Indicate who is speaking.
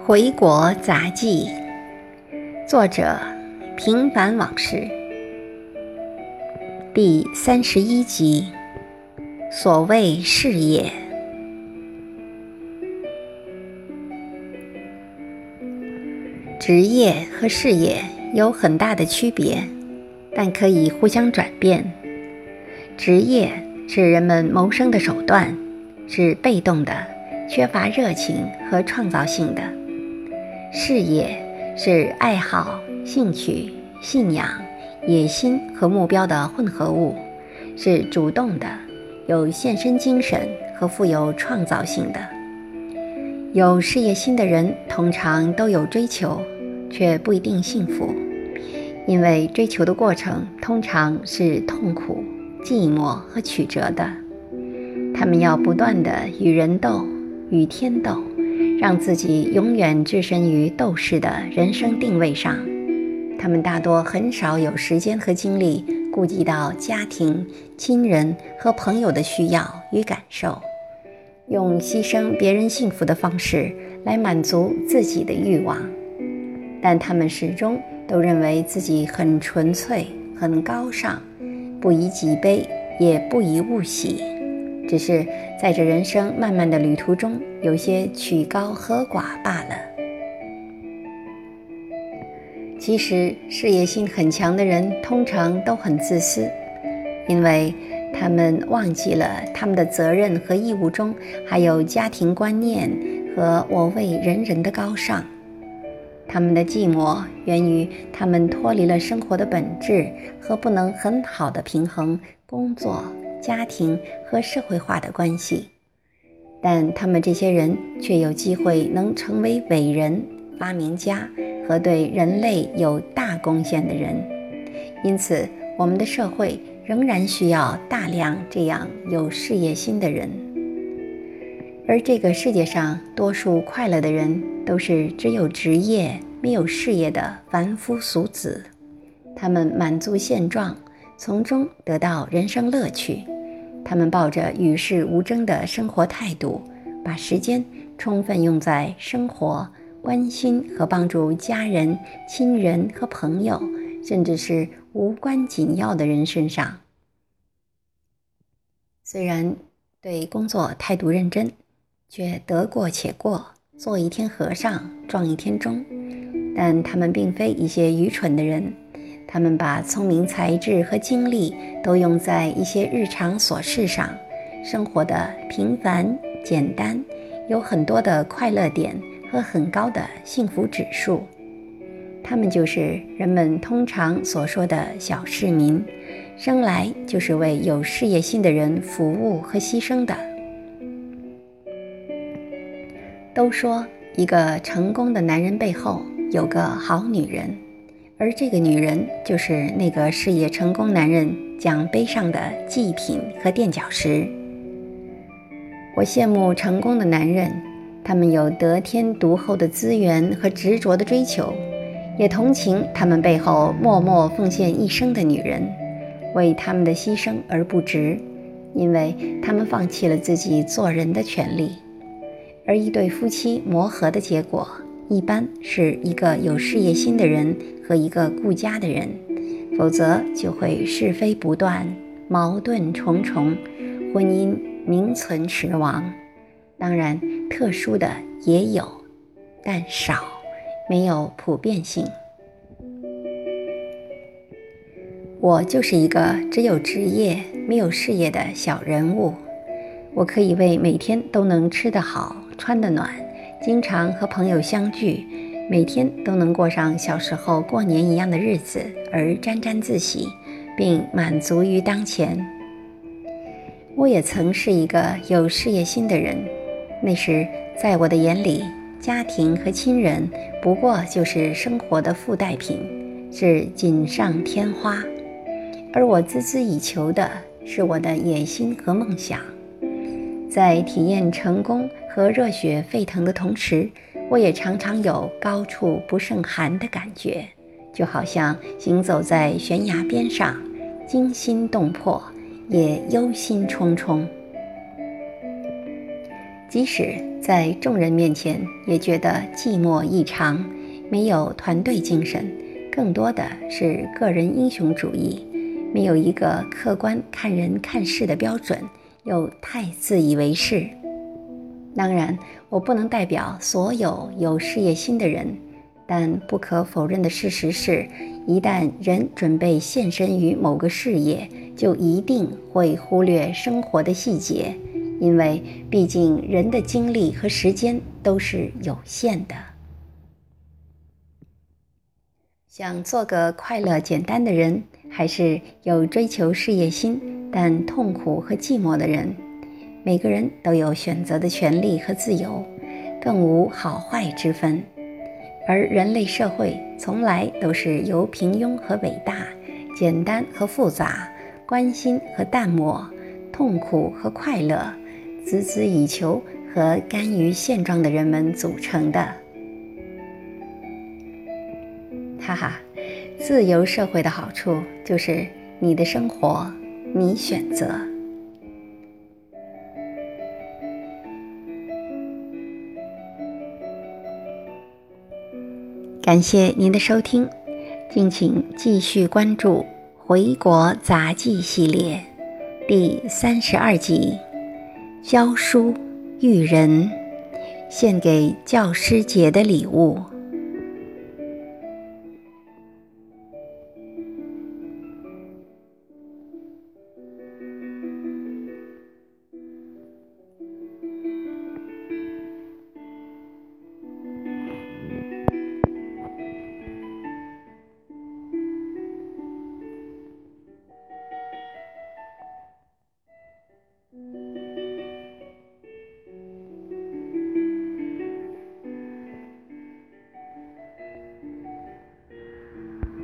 Speaker 1: 《回国杂记》，作者平凡往事，第三十一集。所谓事业，职业和事业有很大的区别，但可以互相转变。职业是人们谋生的手段，是被动的，缺乏热情和创造性的。事业是爱好、兴趣、信仰、野心和目标的混合物，是主动的、有献身精神和富有创造性的。有事业心的人通常都有追求，却不一定幸福，因为追求的过程通常是痛苦、寂寞和曲折的。他们要不断地与人斗，与天斗。让自己永远置身于斗士的人生定位上，他们大多很少有时间和精力顾及到家庭、亲人和朋友的需要与感受，用牺牲别人幸福的方式来满足自己的欲望。但他们始终都认为自己很纯粹、很高尚，不以己悲，也不以物喜。只是在这人生漫漫的旅途中，有些曲高和寡罢了。其实，事业心很强的人通常都很自私，因为他们忘记了他们的责任和义务中还有家庭观念和我为人人的高尚。他们的寂寞源于他们脱离了生活的本质和不能很好的平衡工作。家庭和社会化的关系，但他们这些人却有机会能成为伟人、发明家和对人类有大贡献的人。因此，我们的社会仍然需要大量这样有事业心的人。而这个世界上多数快乐的人，都是只有职业没有事业的凡夫俗子。他们满足现状。从中得到人生乐趣，他们抱着与世无争的生活态度，把时间充分用在生活、关心和帮助家人、亲人和朋友，甚至是无关紧要的人身上。虽然对工作态度认真，却得过且过，做一天和尚撞一天钟，但他们并非一些愚蠢的人。他们把聪明才智和精力都用在一些日常琐事上，生活的平凡简单，有很多的快乐点和很高的幸福指数。他们就是人们通常所说的小市民，生来就是为有事业心的人服务和牺牲的。都说一个成功的男人背后有个好女人。而这个女人就是那个事业成功男人奖杯上的祭品和垫脚石。我羡慕成功的男人，他们有得天独厚的资源和执着的追求，也同情他们背后默默奉献一生的女人，为他们的牺牲而不值，因为他们放弃了自己做人的权利。而一对夫妻磨合的结果。一般是一个有事业心的人和一个顾家的人，否则就会是非不断，矛盾重重，婚姻名存实亡。当然，特殊的也有，但少，没有普遍性。我就是一个只有职业没有事业的小人物，我可以为每天都能吃得好、穿得暖。经常和朋友相聚，每天都能过上小时候过年一样的日子，而沾沾自喜，并满足于当前。我也曾是一个有事业心的人，那时在我的眼里，家庭和亲人不过就是生活的附带品，是锦上添花，而我孜孜以求的是我的野心和梦想。在体验成功和热血沸腾的同时，我也常常有高处不胜寒的感觉，就好像行走在悬崖边上，惊心动魄，也忧心忡忡。即使在众人面前也觉得寂寞异常，没有团队精神，更多的是个人英雄主义，没有一个客观看人看事的标准，又太自以为是。当然，我不能代表所有有事业心的人，但不可否认的事实是，一旦人准备献身于某个事业，就一定会忽略生活的细节。因为毕竟人的精力和时间都是有限的。想做个快乐简单的人，还是有追求事业心但痛苦和寂寞的人？每个人都有选择的权利和自由，更无好坏之分。而人类社会从来都是由平庸和伟大、简单和复杂、关心和淡漠、痛苦和快乐。孜孜以求和甘于现状的人们组成的，哈哈，自由社会的好处就是你的生活你选择。感谢您的收听，敬请继续关注《回国杂技》系列第三十二集。教书育人，献给教师节的礼物。